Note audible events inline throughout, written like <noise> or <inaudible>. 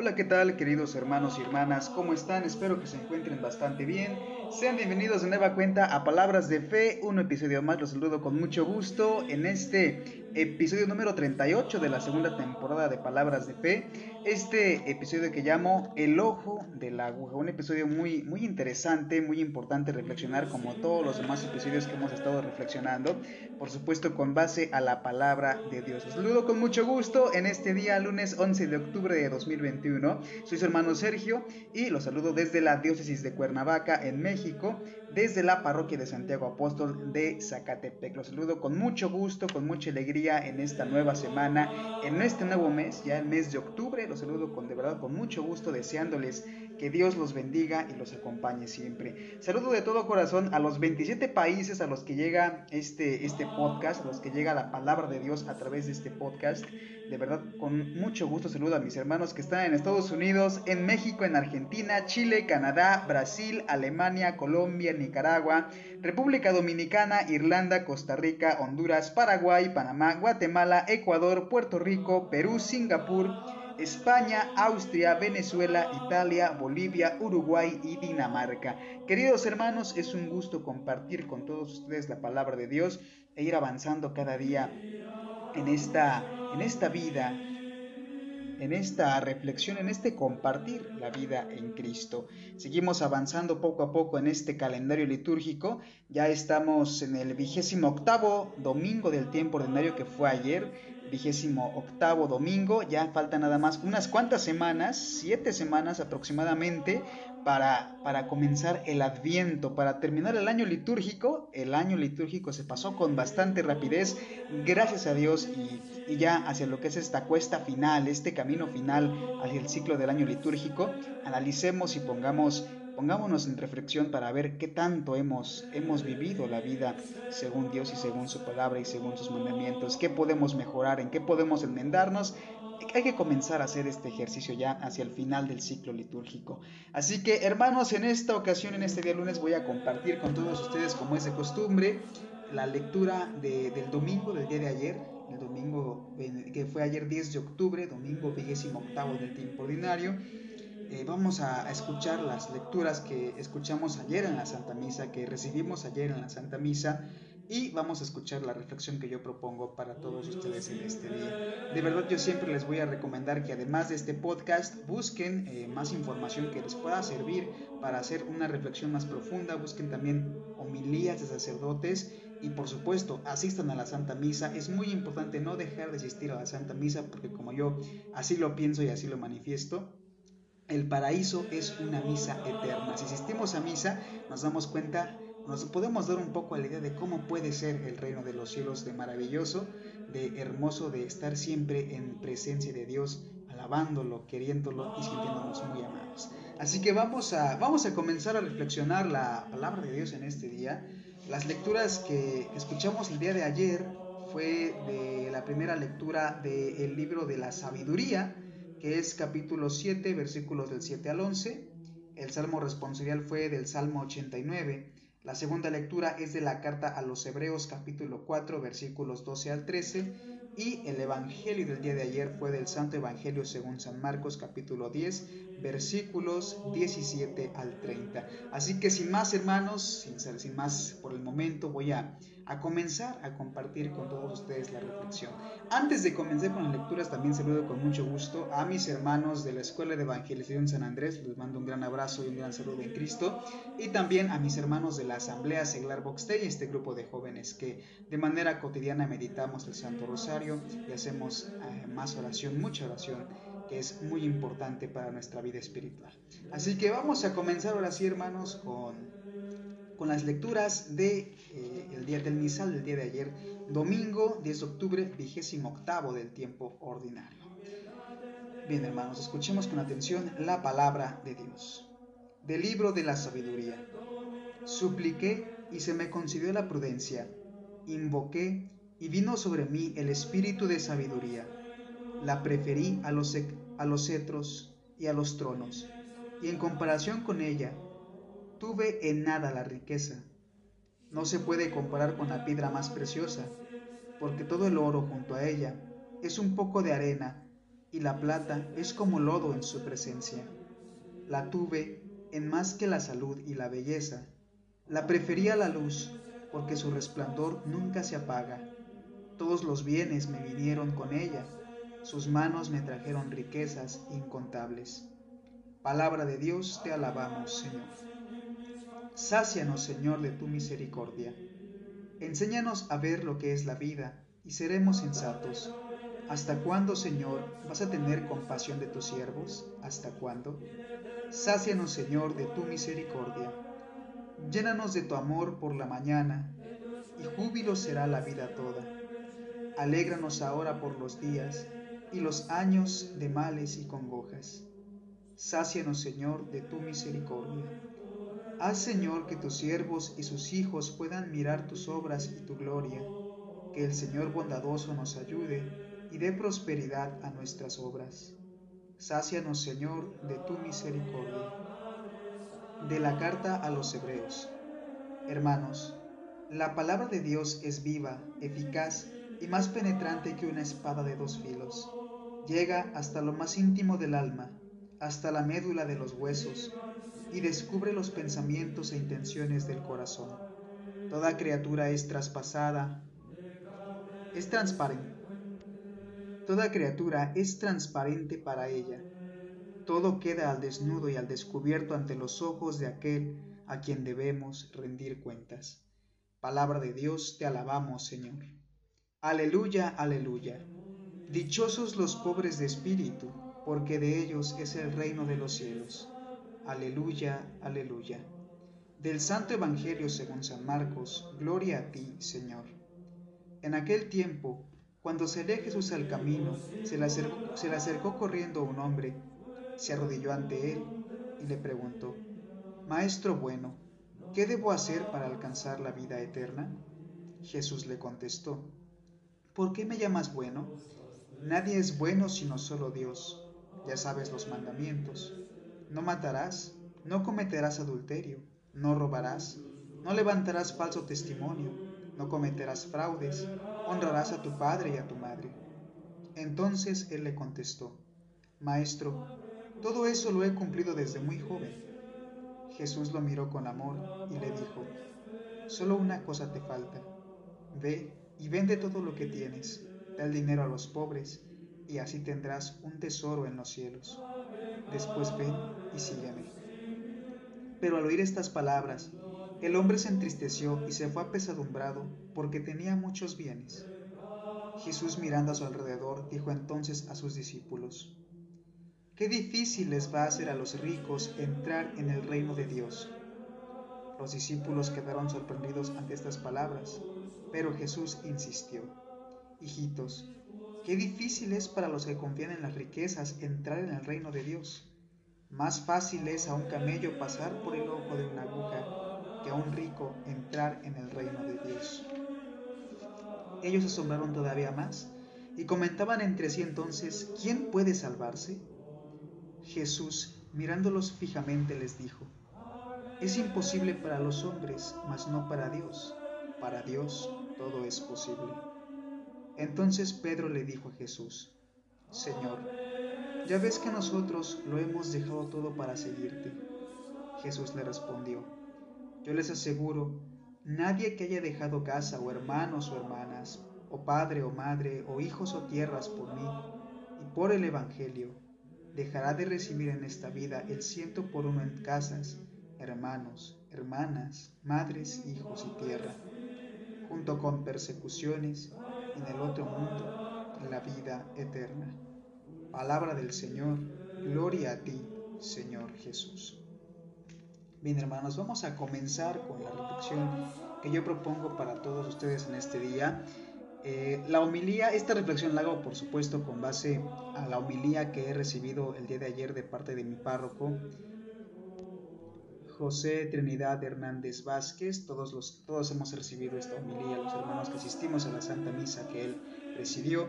Hola, ¿qué tal queridos hermanos y hermanas? ¿Cómo están? Espero que se encuentren bastante bien. Sean bienvenidos de nueva cuenta a Palabras de Fe, un episodio más, los saludo con mucho gusto en este episodio número 38 de la segunda temporada de Palabras de Fe. Este episodio que llamo El Ojo de la Aguja, un episodio muy, muy interesante, muy importante reflexionar como todos los demás episodios que hemos estado reflexionando, por supuesto con base a la palabra de Dios. Los saludo con mucho gusto en este día, lunes 11 de octubre de 2021. Soy su hermano Sergio y los saludo desde la diócesis de Cuernavaca en México desde la parroquia de Santiago Apóstol de Zacatepec. Los saludo con mucho gusto, con mucha alegría en esta nueva semana, en este nuevo mes, ya el mes de octubre. Los saludo con de verdad con mucho gusto, deseándoles que Dios los bendiga y los acompañe siempre. Saludo de todo corazón a los 27 países a los que llega este, este podcast, a los que llega la palabra de Dios a través de este podcast. De verdad, con mucho gusto saludo a mis hermanos que están en Estados Unidos, en México, en Argentina, Chile, Canadá, Brasil, Alemania, Colombia, Nicaragua, República Dominicana, Irlanda, Costa Rica, Honduras, Paraguay, Panamá, Guatemala, Ecuador, Puerto Rico, Perú, Singapur, España, Austria, Venezuela, Italia, Bolivia, Uruguay y Dinamarca. Queridos hermanos, es un gusto compartir con todos ustedes la palabra de Dios e ir avanzando cada día en esta, en esta vida, en esta reflexión, en este compartir la vida en Cristo. Seguimos avanzando poco a poco en este calendario litúrgico. Ya estamos en el vigésimo octavo domingo del tiempo ordinario que fue ayer vigésimo octavo domingo. Ya faltan nada más unas cuantas semanas, siete semanas aproximadamente, para, para comenzar el adviento, para terminar el año litúrgico. El año litúrgico se pasó con bastante rapidez, gracias a Dios, y, y ya hacia lo que es esta cuesta final, este camino final hacia el ciclo del año litúrgico, analicemos y pongamos Pongámonos en reflexión para ver qué tanto hemos, hemos vivido la vida según Dios y según su palabra y según sus mandamientos, qué podemos mejorar, en qué podemos enmendarnos. Hay que comenzar a hacer este ejercicio ya hacia el final del ciclo litúrgico. Así que hermanos, en esta ocasión, en este día lunes, voy a compartir con todos ustedes, como es de costumbre, la lectura del domingo, del día de ayer, el domingo que fue ayer 10 de octubre, domingo vigésimo octavo del tiempo ordinario eh, vamos a, escuchar las lecturas que escuchamos ayer en la Santa Misa, que recibimos ayer en la Santa Misa, y vamos a escuchar la reflexión que yo propongo para todos ustedes en este día. De verdad yo siempre les voy a recomendar que además de este podcast busquen eh, más información que les pueda servir para hacer una reflexión más profunda, busquen también homilías de sacerdotes y por supuesto asistan a la Santa Misa. Es muy importante no dejar de asistir a la Santa Misa porque como yo así lo pienso y así lo manifiesto, el paraíso es una misa eterna. Si asistimos a misa, nos damos cuenta, nos podemos dar un poco a la idea de cómo puede ser el reino de los cielos de maravilloso, de hermoso, de estar siempre en presencia de Dios, alabándolo, queriéndolo y sintiéndonos muy amados. Así que vamos a, vamos a comenzar a reflexionar la palabra de Dios en este día. Las lecturas que escuchamos el día de ayer fue de la primera lectura del libro de la sabiduría, que es capítulo 7, versículos del 7 al 11. El salmo responsorial fue del Salmo 89. La segunda lectura es de la carta a los Hebreos, capítulo 4, versículos 12 al 13. Y el Evangelio del día de ayer fue del Santo Evangelio según San Marcos, capítulo 10, versículos 17 al 30. Así que sin más hermanos, sin, sin más por el momento, voy a a comenzar a compartir con todos ustedes la reflexión. Antes de comenzar con las lecturas, también saludo con mucho gusto a mis hermanos de la Escuela de Evangelización San Andrés, les mando un gran abrazo y un gran saludo en Cristo, y también a mis hermanos de la Asamblea Seglar Boxtey, este grupo de jóvenes que de manera cotidiana meditamos el Santo Rosario y hacemos eh, más oración, mucha oración que es muy importante para nuestra vida espiritual. Así que vamos a comenzar ahora sí, hermanos, con con las lecturas de, eh, el día del misal del día de ayer, domingo 10 de octubre, vigésimo octavo del tiempo ordinario. Bien hermanos, escuchemos con atención la palabra de Dios. Del libro de la sabiduría. Supliqué y se me concedió la prudencia. Invoqué y vino sobre mí el espíritu de sabiduría. La preferí a los, a los cetros y a los tronos, y en comparación con ella tuve en nada la riqueza. No se puede comparar con la piedra más preciosa, porque todo el oro junto a ella es un poco de arena y la plata es como lodo en su presencia. La tuve en más que la salud y la belleza. La prefería la luz, porque su resplandor nunca se apaga. Todos los bienes me vinieron con ella, sus manos me trajeron riquezas incontables. Palabra de Dios, te alabamos, Señor. Sácianos, Señor, de tu misericordia. Enséñanos a ver lo que es la vida y seremos sensatos. ¿Hasta cuándo, Señor, vas a tener compasión de tus siervos? ¿Hasta cuándo? Sácianos, Señor, de tu misericordia. Llénanos de tu amor por la mañana, y júbilo será la vida toda. Alégranos ahora por los días y los años de males y congojas. Sácianos, Señor, de tu misericordia. Haz, Señor, que tus siervos y sus hijos puedan mirar tus obras y tu gloria. Que el Señor bondadoso nos ayude y dé prosperidad a nuestras obras. Sácianos, Señor, de tu misericordia. De la carta a los Hebreos. Hermanos, la palabra de Dios es viva, eficaz y más penetrante que una espada de dos filos. Llega hasta lo más íntimo del alma, hasta la médula de los huesos, y descubre los pensamientos e intenciones del corazón. Toda criatura es traspasada, es transparente Toda criatura es transparente para ella. Todo queda al desnudo y al descubierto ante los ojos de aquel a quien debemos rendir cuentas. Palabra de Dios, te alabamos, Señor. Aleluya, aleluya. Dichosos los pobres de espíritu, porque de ellos es el reino de los cielos. Aleluya, aleluya. Del Santo Evangelio según San Marcos, gloria a ti, Señor. En aquel tiempo, cuando salió Jesús al camino, se le, acercó, se le acercó corriendo un hombre, se arrodilló ante él y le preguntó, Maestro bueno, ¿qué debo hacer para alcanzar la vida eterna? Jesús le contestó, ¿por qué me llamas bueno? Nadie es bueno sino solo Dios. Ya sabes los mandamientos. No matarás, no cometerás adulterio, no robarás, no levantarás falso testimonio no cometerás fraudes, honrarás a tu padre y a tu madre. Entonces él le contestó, Maestro, todo eso lo he cumplido desde muy joven. Jesús lo miró con amor y le dijo, Solo una cosa te falta. Ve y vende todo lo que tienes, da el dinero a los pobres, y así tendrás un tesoro en los cielos. Después ven y sígueme. Pero al oír estas palabras, el hombre se entristeció y se fue apesadumbrado porque tenía muchos bienes. Jesús mirando a su alrededor dijo entonces a sus discípulos, Qué difícil les va a hacer a los ricos entrar en el reino de Dios. Los discípulos quedaron sorprendidos ante estas palabras, pero Jesús insistió, Hijitos, qué difícil es para los que confían en las riquezas entrar en el reino de Dios. Más fácil es a un camello pasar por el ojo de una aguja a un rico entrar en el reino de Dios. Ellos asombraron todavía más y comentaban entre sí entonces, ¿quién puede salvarse? Jesús, mirándolos fijamente, les dijo, es imposible para los hombres, mas no para Dios. Para Dios todo es posible. Entonces Pedro le dijo a Jesús, Señor, ya ves que nosotros lo hemos dejado todo para seguirte. Jesús le respondió, yo les aseguro, nadie que haya dejado casa o hermanos o hermanas, o padre o madre, o hijos o tierras por mí y por el Evangelio, dejará de recibir en esta vida el ciento por uno en casas, hermanos, hermanas, madres, hijos y tierra, junto con persecuciones en el otro mundo, la vida eterna. Palabra del Señor, gloria a ti, Señor Jesús. Bien hermanos, vamos a comenzar con la reflexión que yo propongo para todos ustedes en este día. Eh, la homilía, esta reflexión la hago por supuesto con base a la homilía que he recibido el día de ayer de parte de mi párroco, José Trinidad Hernández Vázquez. Todos, los, todos hemos recibido esta homilía, los hermanos que asistimos a la Santa Misa que él recibió.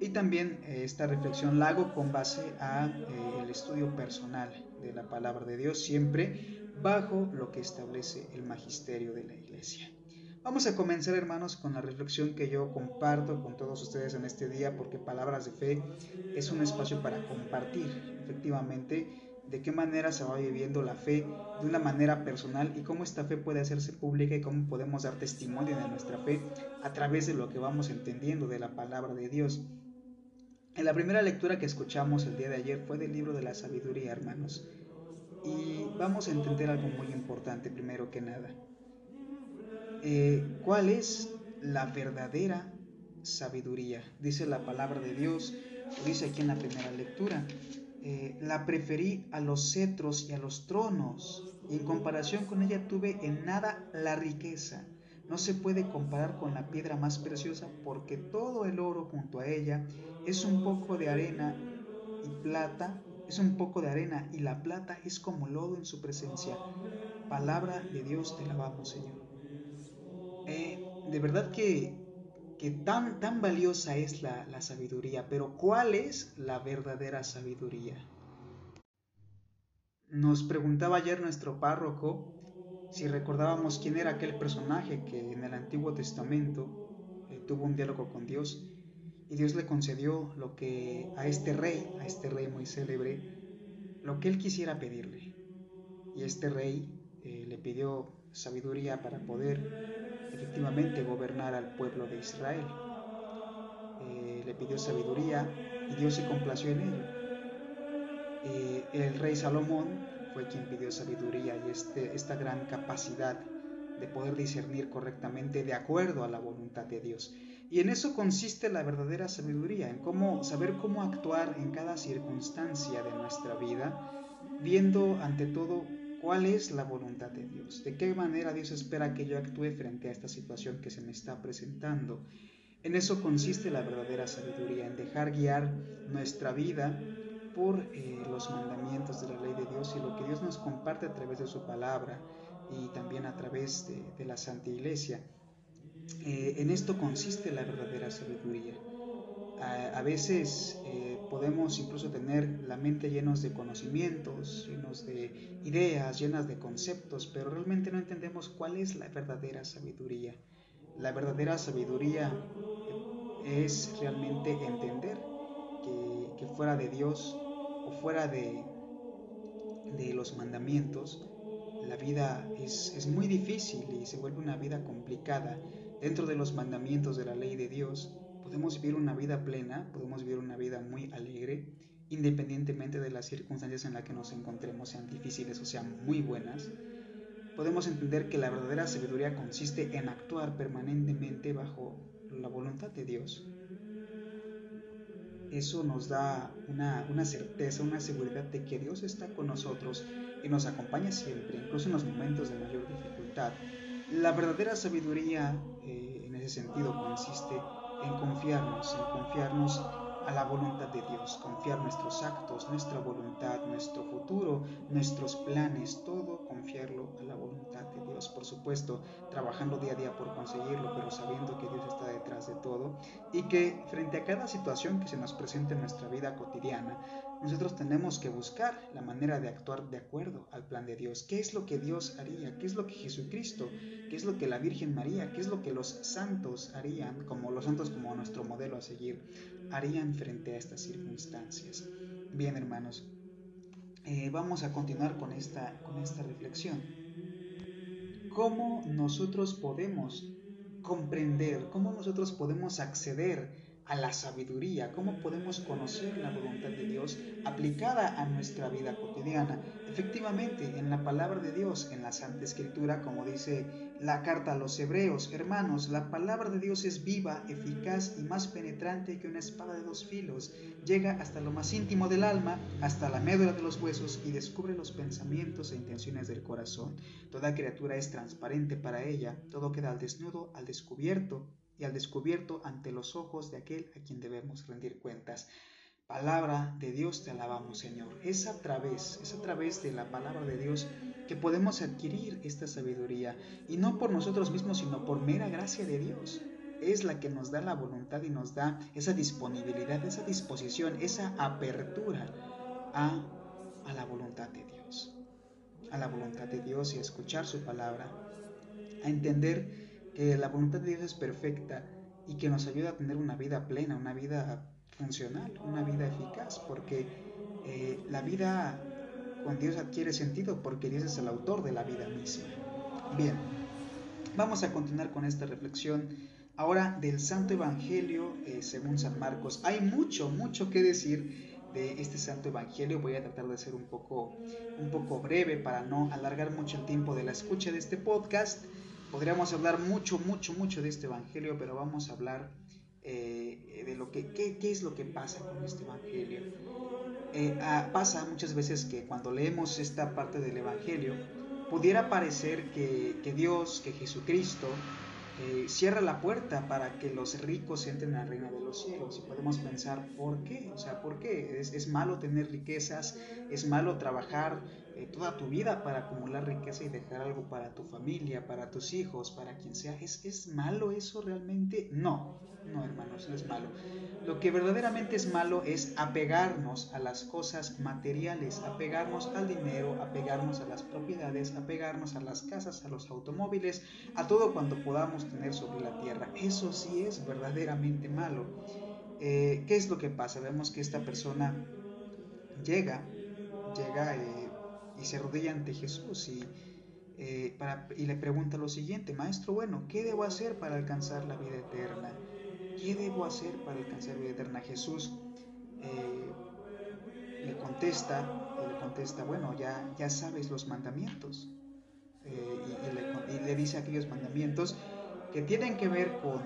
Y también eh, esta reflexión la hago con base a eh, el estudio personal de la palabra de Dios, siempre bajo lo que establece el magisterio de la Iglesia. Vamos a comenzar, hermanos, con la reflexión que yo comparto con todos ustedes en este día, porque Palabras de Fe es un espacio para compartir, efectivamente, de qué manera se va viviendo la fe de una manera personal y cómo esta fe puede hacerse pública y cómo podemos dar testimonio de nuestra fe a través de lo que vamos entendiendo de la palabra de Dios. En la primera lectura que escuchamos el día de ayer fue del libro de la sabiduría, hermanos. Y vamos a entender algo muy importante primero que nada. Eh, ¿Cuál es la verdadera sabiduría? Dice la palabra de Dios, dice aquí en la primera lectura. Eh, la preferí a los cetros y a los tronos, y en comparación con ella tuve en nada la riqueza. No se puede comparar con la piedra más preciosa porque todo el oro junto a ella es un poco de arena y plata, es un poco de arena y la plata es como lodo en su presencia. Palabra de Dios te lavamos, Señor. Eh, de verdad que, que, tan, tan valiosa es la, la sabiduría, pero ¿cuál es la verdadera sabiduría? Nos preguntaba ayer nuestro párroco si recordábamos quién era aquel personaje que en el Antiguo Testamento eh, tuvo un diálogo con Dios y Dios le concedió lo que a este rey, a este rey muy célebre, lo que él quisiera pedirle. Y este rey eh, le pidió sabiduría para poder efectivamente gobernar al pueblo de Israel. Eh, le pidió sabiduría y Dios se complació en ello. el rey Salomón fue quien pidió sabiduría y este, esta gran capacidad de poder discernir correctamente de acuerdo a la voluntad de Dios. Y en eso consiste la verdadera sabiduría, en cómo saber cómo actuar en cada circunstancia de nuestra vida, viendo ante todo cuál es la voluntad de Dios, de qué manera Dios espera que yo actúe frente a esta situación que se me está presentando. En eso consiste la verdadera sabiduría, en dejar guiar nuestra vida por eh, los mandamientos de la ley de Dios y lo que Dios nos comparte a través de su palabra y también a través de, la Santa Iglesia. Eh, en esto consiste la verdadera sabiduría. A, veces eh, podemos incluso tener la mente llenos de conocimientos, llenos de ideas, llenas de conceptos, pero realmente no entendemos cuál es la verdadera sabiduría. La verdadera sabiduría es realmente entender que, que fuera de Dios fuera de, de los mandamientos, la vida es, es muy difícil y se vuelve una vida complicada. Dentro de los mandamientos de la ley de Dios, podemos vivir una vida plena, podemos vivir una vida muy alegre, independientemente de las circunstancias en las que nos encontremos, sean difíciles o sean muy buenas. Podemos entender que la verdadera sabiduría consiste en actuar permanentemente bajo la voluntad de Dios eso nos da una, una, certeza, una seguridad de que Dios está con nosotros y nos acompaña siempre, incluso en los momentos de mayor dificultad. La verdadera sabiduría eh, en ese sentido consiste en confiarnos, en confiarnos a la voluntad de Dios, confiar nuestros actos, nuestra voluntad, nuestro futuro, nuestros planes, todo confiarlo a la voluntad de Dios. Por supuesto, trabajando día a día por conseguirlo, pero sabiendo que Dios está detrás de todo y que frente a cada situación que se nos presente en nuestra vida cotidiana, nosotros tenemos que buscar la manera de actuar de acuerdo al plan de Dios. ¿Qué es lo que Dios haría? ¿Qué es lo que Jesucristo? ¿Qué es lo que la Virgen María? ¿Qué es lo que los santos harían, como los santos como nuestro modelo a seguir, harían frente a estas circunstancias? Bien, hermanos, eh, vamos a continuar con esta, con esta reflexión. ¿Cómo nosotros podemos comprender, cómo nosotros podemos acceder a la sabiduría, cómo podemos conocer la voluntad de Dios aplicada a nuestra vida cotidiana. Efectivamente, en la palabra de Dios, en la Santa Escritura, como dice la carta a los hebreos, hermanos, la palabra de Dios es viva, eficaz y más penetrante que una espada de dos filos. Llega hasta lo más íntimo del alma, hasta la médula de los huesos y descubre los pensamientos e intenciones del corazón. Toda criatura es transparente para ella, todo queda al desnudo, al descubierto y al descubierto ante los ojos de aquel a quien debemos rendir cuentas. Palabra de Dios te alabamos, Señor. Es a través, es a través de la palabra de Dios que podemos adquirir esta sabiduría y no por nosotros mismos, sino por mera gracia de Dios. Es la que nos da la voluntad y nos da esa disponibilidad, esa disposición, esa apertura a, a la voluntad de Dios. A la voluntad de Dios y a escuchar su palabra, a entender que la voluntad de Dios es perfecta y que nos ayuda a tener una vida plena, una vida funcional, una vida eficaz, porque eh, la vida con Dios adquiere sentido porque Dios es el autor de la vida misma. Bien, vamos a continuar con esta reflexión ahora del Santo Evangelio eh, según San Marcos. Hay mucho, mucho que decir de este Santo Evangelio. Voy a tratar de ser un poco, un poco breve para no alargar mucho el tiempo de la escucha de este podcast. Podríamos hablar mucho, mucho, mucho de este Evangelio, pero vamos a hablar eh, de lo que, qué, es lo que pasa con este Evangelio. Eh, ah, pasa muchas veces que cuando leemos esta parte del Evangelio, pudiera parecer que, que Dios, que Jesucristo, eh, cierra la puerta para que los ricos entren al reino de los cielos. Y podemos pensar, ¿por qué? O sea, ¿por qué? ¿Es, es malo tener riquezas? ¿Es malo trabajar eh, toda tu vida para acumular riqueza y dejar algo para tu familia, para tus hijos, para quien sea? ¿Es, es malo eso realmente? No, no hermanos, no es malo. Lo que verdaderamente es malo es apegarnos a las cosas materiales, apegarnos al dinero, apegarnos a las propiedades, apegarnos a las casas, a los automóviles, a todo cuanto podamos tener sobre la tierra. Eso sí es verdaderamente malo. Eh, ¿Qué es lo que pasa? Vemos que esta persona llega, llega eh, y se arrodilla ante Jesús y, eh, para, y le pregunta lo siguiente, Maestro, bueno, ¿qué debo hacer para alcanzar la vida eterna? ¿qué debo hacer para alcanzar vida eterna? Jesús eh, le contesta, le contesta, bueno, ya, ya sabes los mandamientos. Eh, y, le, dice aquellos mandamientos que tienen que ver con,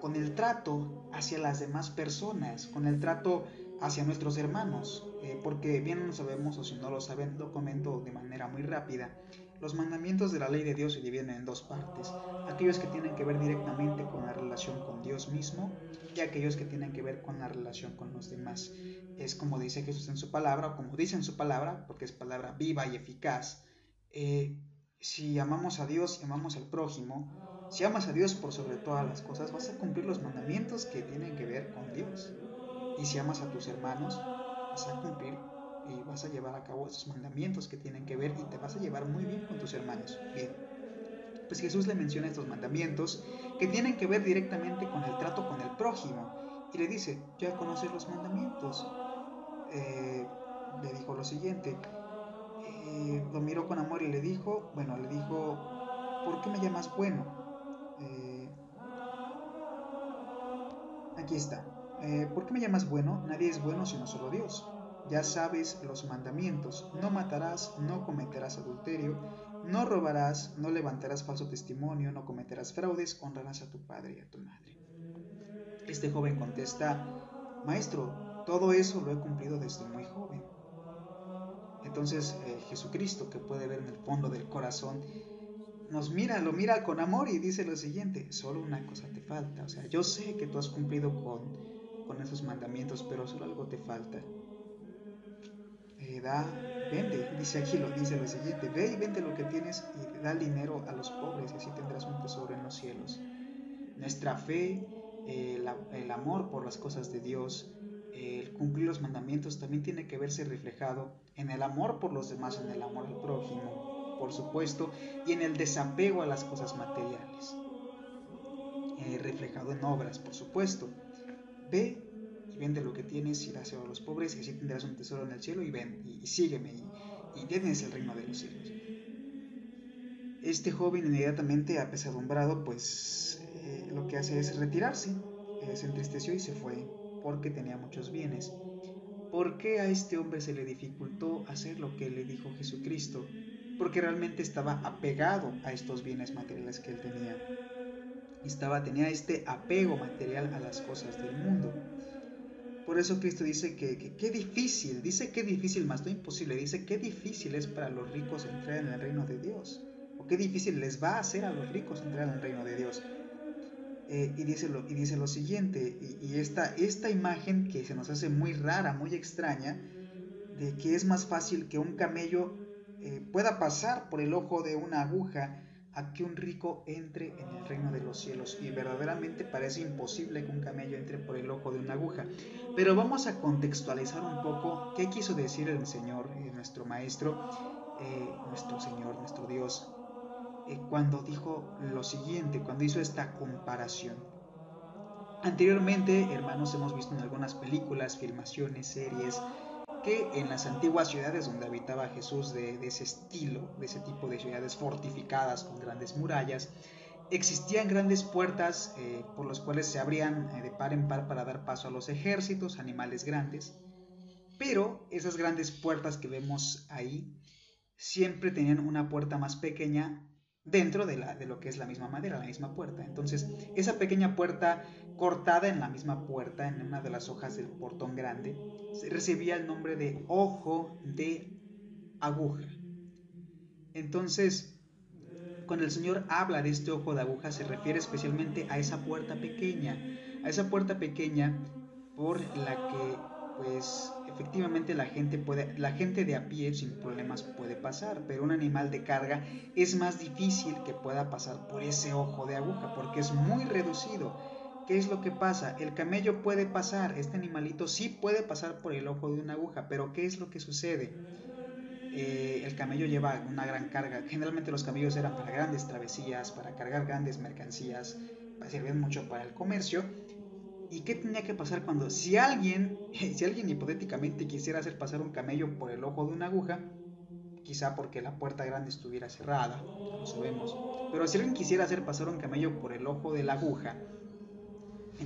con el trato hacia las demás personas, con el trato hacia nuestros hermanos, eh, porque bien no sabemos o si no lo saben, lo comento de manera muy rápida. Los mandamientos de la ley de Dios se dividen en dos partes, aquellos que tienen que ver directamente con la relación con Dios mismo y aquellos que tienen que ver con la relación con los demás. Es como dice Jesús en su palabra, o como dice en su palabra, porque es palabra viva y eficaz. Eh, si amamos a Dios y amamos al prójimo, si amas a Dios por sobre todas las cosas, vas a cumplir los mandamientos que tienen que ver con Dios. Y si amas a tus hermanos, vas a cumplir y vas a llevar a cabo esos mandamientos que tienen que ver y te vas a llevar muy bien con tus hermanos. Bien. Pues Jesús le menciona estos mandamientos que tienen que ver directamente con el trato con el prójimo y le dice, ya conoces los mandamientos. Eh, le dijo lo siguiente, eh, lo miró con amor y le dijo, bueno, le dijo, ¿por qué me llamas bueno? Eh, aquí está. ¿Por qué me llamas bueno? Nadie es bueno sino solo Dios ya sabes los mandamientos, no matarás, no cometerás adulterio, no robarás, no levantarás falso testimonio, no cometerás fraudes, honrarás a tu padre y a tu madre. Este joven contesta, Maestro, todo eso lo he cumplido desde muy joven. Entonces eh, Jesucristo, que puede ver en el fondo del corazón, nos mira, lo mira con amor y dice lo siguiente, solo una cosa te falta. O sea, yo sé que tú has cumplido con, con esos mandamientos, pero solo algo te falta da, vende, dice aquí lo dice lo siguiente, ve y vende lo que tienes y da dinero a los pobres y así tendrás un tesoro en los cielos. Nuestra fe, el, amor por las cosas de Dios, el cumplir los mandamientos también tiene que verse reflejado en el amor por los demás, en el amor al prójimo, por supuesto, y en el desapego a las cosas materiales, eh, reflejado en obras, por supuesto. Ve y vende lo que tienes y dáselo a los pobres y así tendrás un tesoro en el cielo y ven y, sígueme y, y, tienes el reino de los cielos. Este joven inmediatamente apesadumbrado pues eh, lo que hace es retirarse, eh, se entristeció y se fue porque tenía muchos bienes. ¿Por qué a este hombre se le dificultó hacer lo que le dijo Jesucristo? Porque realmente estaba apegado a estos bienes materiales que él tenía. Estaba, tenía este apego material a las cosas del mundo. Por eso Cristo dice que qué difícil, dice qué difícil, más no imposible, dice qué difícil es para los ricos entrar en el reino de Dios. O qué difícil les va a hacer a los ricos entrar en el reino de Dios. Eh, y, dice lo, y dice lo siguiente, y, esta, esta imagen que se nos hace muy rara, muy extraña, de que es más fácil que un camello eh, pueda pasar por el ojo de una aguja a que un rico entre en el reino de los cielos. Y verdaderamente parece imposible que un camello entre por el ojo de una aguja. Pero vamos a contextualizar un poco qué quiso decir el Señor, eh, nuestro Maestro, eh, nuestro Señor, nuestro Dios. eh, cuando dijo lo siguiente, cuando hizo esta comparación. Anteriormente, hermanos, hemos visto en algunas películas, filmaciones, series, que en las antiguas ciudades donde habitaba Jesús de, ese estilo, de ese tipo de ciudades fortificadas con grandes murallas, existían grandes puertas eh, por las cuales se abrían eh, de par en par para dar paso a los ejércitos, animales grandes, pero esas grandes puertas que vemos ahí siempre tenían una puerta más pequeña dentro de, la, de lo que es la misma madera, la misma puerta. Entonces, esa pequeña puerta cortada en la misma puerta, en una de las hojas del portón grande, recibía el nombre de ojo de aguja. Entonces, cuando el Señor habla de este ojo de aguja, se refiere especialmente a esa puerta pequeña, a esa puerta pequeña por la que, pues, efectivamente la gente puede, la gente de a pie sin problemas puede pasar, pero un animal de carga es más difícil que pueda pasar por ese ojo de aguja, porque es muy reducido. ¿Qué es lo que pasa? El camello puede pasar, este animalito sí puede pasar por el ojo de una aguja, pero ¿qué es lo que sucede? Eh, el camello lleva una gran carga. Generalmente los camellos eran para grandes travesías, para cargar grandes mercancías, servían mucho para el comercio. ¿Y qué tenía que pasar cuando, si alguien, <laughs> si alguien hipotéticamente quisiera hacer pasar un camello por el ojo de una aguja, quizá porque la puerta grande estuviera cerrada, no sabemos, pero si alguien quisiera hacer pasar un camello por el ojo de la aguja,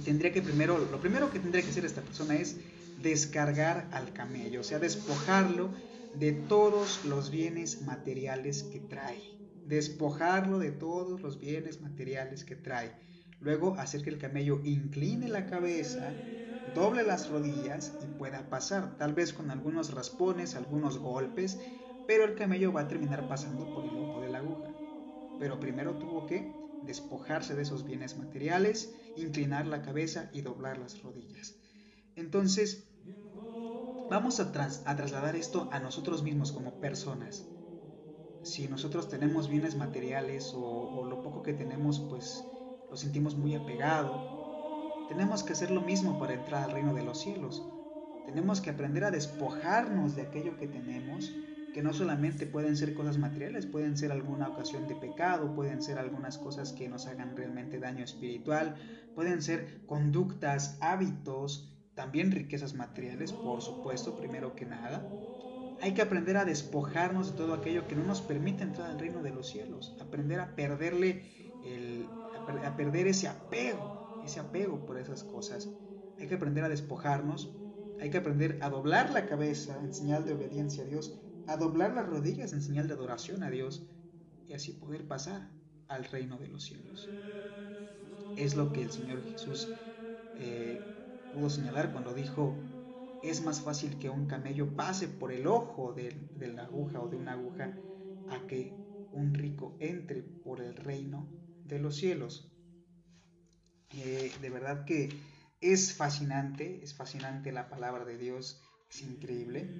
tendría que primero, lo primero que tendría que hacer esta persona es descargar al camello, o sea, despojarlo de todos los bienes materiales que trae, despojarlo de todos los bienes materiales que trae, luego hacer que el camello incline la cabeza, doble las rodillas y pueda pasar, tal vez con algunos raspones, algunos golpes, pero el camello va a terminar pasando por el ojo de la aguja. Pero primero tuvo que despojarse de esos bienes materiales, inclinar la cabeza y doblar las rodillas. Entonces, vamos a, trasladar esto a nosotros mismos como personas. Si nosotros tenemos bienes materiales o, o lo poco que tenemos, pues lo sentimos muy apegado, tenemos que hacer lo mismo para entrar al reino de los cielos. Tenemos que aprender a despojarnos de aquello que tenemos que no solamente pueden ser cosas materiales, pueden ser alguna ocasión de pecado, pueden ser algunas cosas que nos hagan realmente daño espiritual, pueden ser conductas, hábitos, también riquezas materiales, por supuesto, primero que nada. Hay que aprender a despojarnos de todo aquello que no nos permite entrar al reino de los cielos, aprender a perderle el, a perder ese apego, ese apego por esas cosas. Hay que aprender a despojarnos, hay que aprender a doblar la cabeza en señal de obediencia a Dios a doblar las rodillas en señal de adoración a Dios y así poder pasar al reino de los cielos. Es lo que el Señor Jesús eh, pudo señalar cuando dijo, es más fácil que un camello pase por el ojo de, la aguja o de una aguja a que un rico entre por el reino de los cielos. Eh, de verdad que es fascinante, es fascinante la palabra de Dios, es increíble.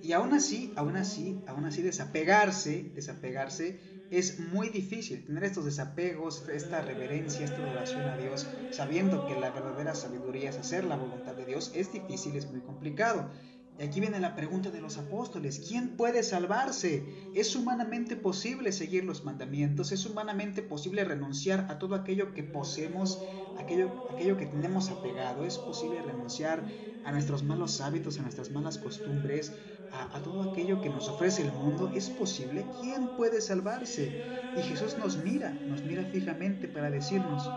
Y aún así, aún así, aún así desapegarse, desapegarse es muy difícil. Tener estos desapegos, esta reverencia, esta adoración a Dios, sabiendo que la verdadera sabiduría es hacer la voluntad de Dios, es difícil, es muy complicado. Y aquí viene la pregunta de los apóstoles, ¿quién puede salvarse? ¿Es humanamente posible seguir los mandamientos? ¿Es humanamente posible renunciar a todo aquello que poseemos, aquello, aquello que tenemos apegado? ¿Es posible renunciar a nuestros malos hábitos, a nuestras malas costumbres, a, todo aquello que nos ofrece el mundo, ¿es posible? ¿Quién puede salvarse? Y Jesús nos mira, nos mira fijamente para decirnos,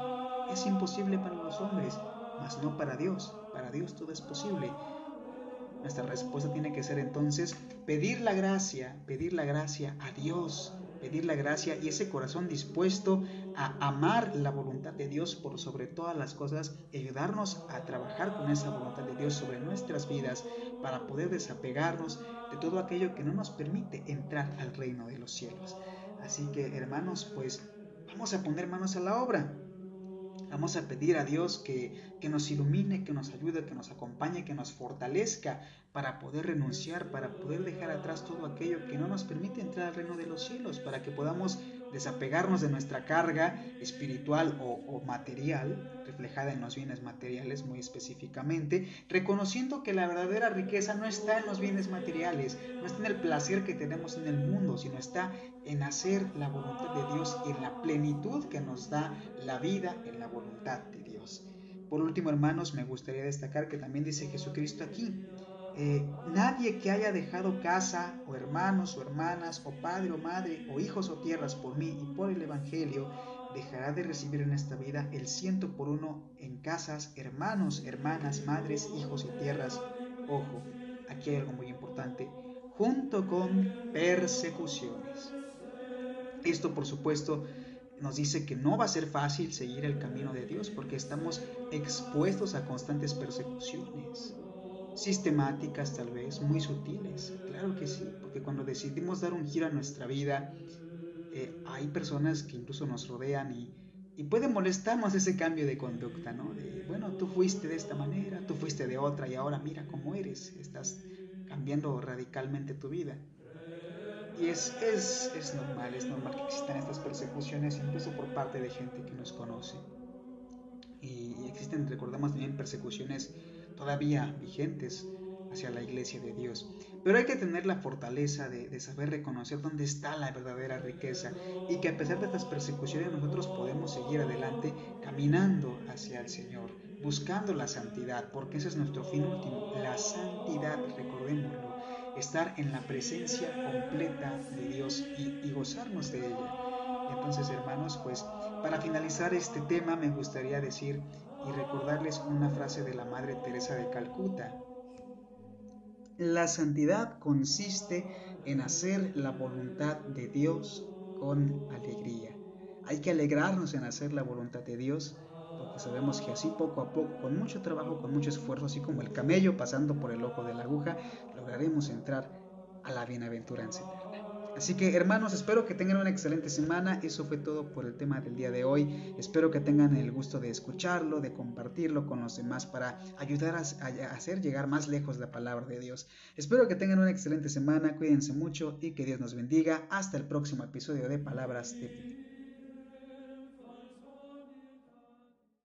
es imposible para los hombres, mas no para Dios. Para Dios todo es posible. Nuestra respuesta tiene que ser entonces pedir la gracia, pedir la gracia a Dios, pedir la gracia y ese corazón dispuesto a amar la voluntad de Dios por sobre todas las cosas ayudarnos a trabajar con esa voluntad de Dios sobre nuestras vidas para poder desapegarnos de todo aquello que no nos permite entrar al reino de los cielos. Así que hermanos, pues vamos a poner manos a la obra. Vamos a pedir a Dios que, que, nos ilumine, que nos ayude, que nos acompañe, que nos fortalezca para poder renunciar, para poder dejar atrás todo aquello que no nos permite entrar al reino de los cielos, para que podamos desapegarnos de nuestra carga espiritual o, material, reflejada en los bienes materiales muy específicamente, reconociendo que la verdadera riqueza no está en los bienes materiales, no está en el placer que tenemos en el mundo, sino está en hacer la voluntad de Dios y en la plenitud que nos da la vida en la voluntad de Dios. Por último, hermanos, me gustaría destacar que también dice Jesucristo aquí, eh, nadie que haya dejado casa o hermanos o hermanas o padre o madre o hijos o tierras por mí y por el Evangelio dejará de recibir en esta vida el ciento por uno en casas, hermanos, hermanas, madres, hijos y tierras. Ojo, aquí hay algo muy importante, junto con persecuciones. Esto por supuesto nos dice que no va a ser fácil seguir el camino de Dios porque estamos expuestos a constantes persecuciones sistemáticas tal vez, muy sutiles. Claro que sí, porque cuando decidimos dar un giro a nuestra vida, eh, hay personas que incluso nos rodean y, y puede molestarnos ese cambio de conducta, ¿no? De, bueno, tú fuiste de esta manera, tú fuiste de otra y ahora mira cómo eres, estás cambiando radicalmente tu vida. Y es, es, es normal, es normal que existan estas persecuciones incluso por parte de gente que nos conoce. Y, y existen, recordemos también, persecuciones todavía vigentes hacia la iglesia de Dios. Pero hay que tener la fortaleza de, saber reconocer dónde está la verdadera riqueza y que a pesar de estas persecuciones nosotros podemos seguir adelante caminando hacia el Señor, buscando la santidad, porque ese es nuestro fin último, la santidad, recordémoslo, estar en la presencia completa de Dios y, y gozarnos de ella. Entonces, hermanos, pues para finalizar este tema me gustaría decir y recordarles una frase de la Madre Teresa de Calcuta. La santidad consiste en hacer la voluntad de Dios con alegría. Hay que alegrarnos en hacer la voluntad de Dios, porque sabemos que así poco a poco, con mucho trabajo, con mucho esfuerzo, así como el camello pasando por el ojo de la aguja, lograremos entrar a la bienaventuranza. Así que hermanos, espero que tengan una excelente semana. Eso fue todo por el tema del día de hoy. Espero que tengan el gusto de escucharlo, de compartirlo con los demás para ayudar a, hacer llegar más lejos la palabra de Dios. Espero que tengan una excelente semana, cuídense mucho y que Dios nos bendiga. Hasta el próximo episodio de Palabras de.